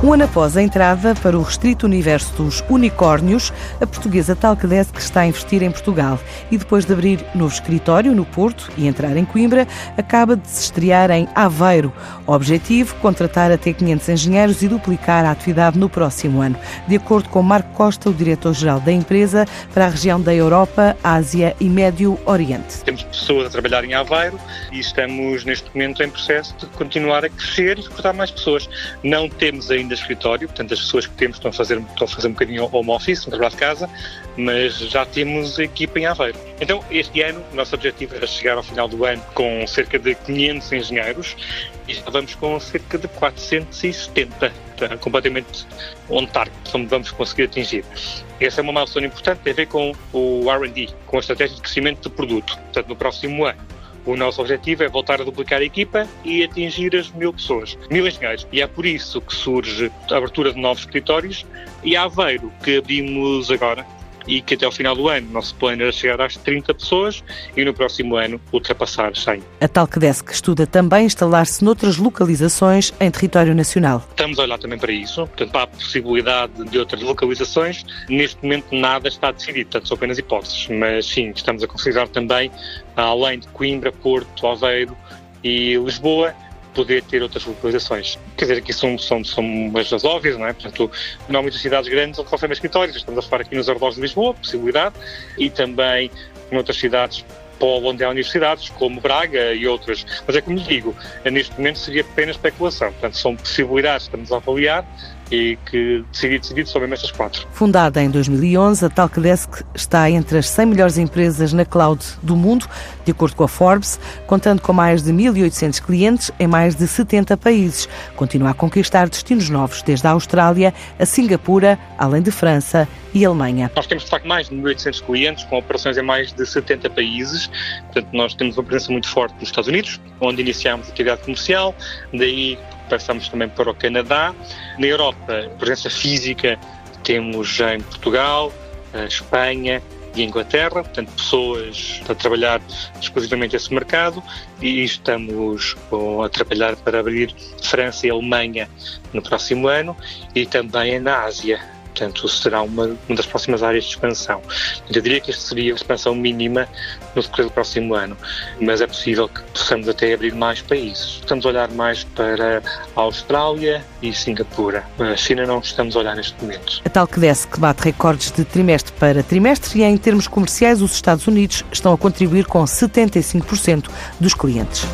Um ano após a entrada para o restrito universo dos unicórnios, a portuguesa Talcadesk está a investir em Portugal e depois de abrir novo escritório no Porto e entrar em Coimbra, acaba de se estrear em Aveiro. O objetivo, contratar até 500 engenheiros e duplicar a atividade no próximo ano. De acordo com Marco Costa, o diretor-geral da empresa, para a região da Europa, Ásia e Médio Oriente. Temos pessoas a trabalhar em Aveiro e estamos neste momento em processo de continuar a crescer e recrutar mais pessoas. Não temos ainda ainda escritório, portanto as pessoas que temos estão a fazer, estão a fazer um bocadinho home office, um trabalho de casa, mas já temos equipa em Aveiro. Então este ano o nosso objetivo era chegar ao final do ano com cerca de 500 engenheiros e já vamos com cerca de 470, tá? completamente on target, vamos conseguir atingir. Essa é uma milestone importante, tem a ver com o R&D, com a estratégia de crescimento do produto. Portanto, no próximo ano o nosso objetivo é voltar a duplicar a equipa e atingir as mil pessoas, mil engenheiros. E é por isso que surge a abertura de novos escritórios e Aveiro, que abrimos agora, e que até ao final do ano nosso plano era chegar às 30 pessoas e no próximo ano ultrapassar 100. A Talkdesk estuda também instalar-se noutras localizações em território nacional. Estamos a olhar também para isso, portanto, para a possibilidade de outras localizações. Neste momento nada está decidido, portanto, são apenas hipóteses, mas sim, estamos a considerar também, além de Coimbra, Porto, Aveiro e Lisboa, poder ter outras localizações. Quer dizer, aqui são, são, são as óbvias, não é? Portanto, normalmente as cidades grandes oferecem escritórios, estamos a falar aqui nos arredores de Lisboa, possibilidade, e também em outras cidades polo onde há universidades, como Braga e outras. Mas é como lhe digo, neste momento seria apenas especulação. Portanto, são possibilidades que estamos a avaliar e que decidi, decidido sobre estas quatro. Fundada em 2011, a Talkdesk está entre as 100 melhores empresas na cloud do mundo, de acordo com a Forbes, contando com mais de 1.800 clientes em mais de 70 países. Continua a conquistar destinos novos, desde a Austrália a Singapura, além de França e Alemanha. Nós temos, de facto, mais de 1.800 clientes, com operações em mais de 70 países. Portanto, nós temos uma presença muito forte nos Estados Unidos, onde iniciámos atividade comercial, daí passamos também para o Canadá. Na Europa, presença física temos em Portugal, Espanha, e Inglaterra, portanto, pessoas a trabalhar exclusivamente esse mercado e estamos a trabalhar para abrir França e Alemanha no próximo ano e também na Ásia. Portanto, será uma, uma das próximas áreas de expansão. Eu diria que esta seria a expansão mínima no decorrer do próximo ano, mas é possível que possamos até abrir mais países. Estamos a olhar mais para a Austrália e Singapura. A China não estamos a olhar neste momento. A tal que desce que bate recordes de trimestre para trimestre e em termos comerciais os Estados Unidos estão a contribuir com 75% dos clientes.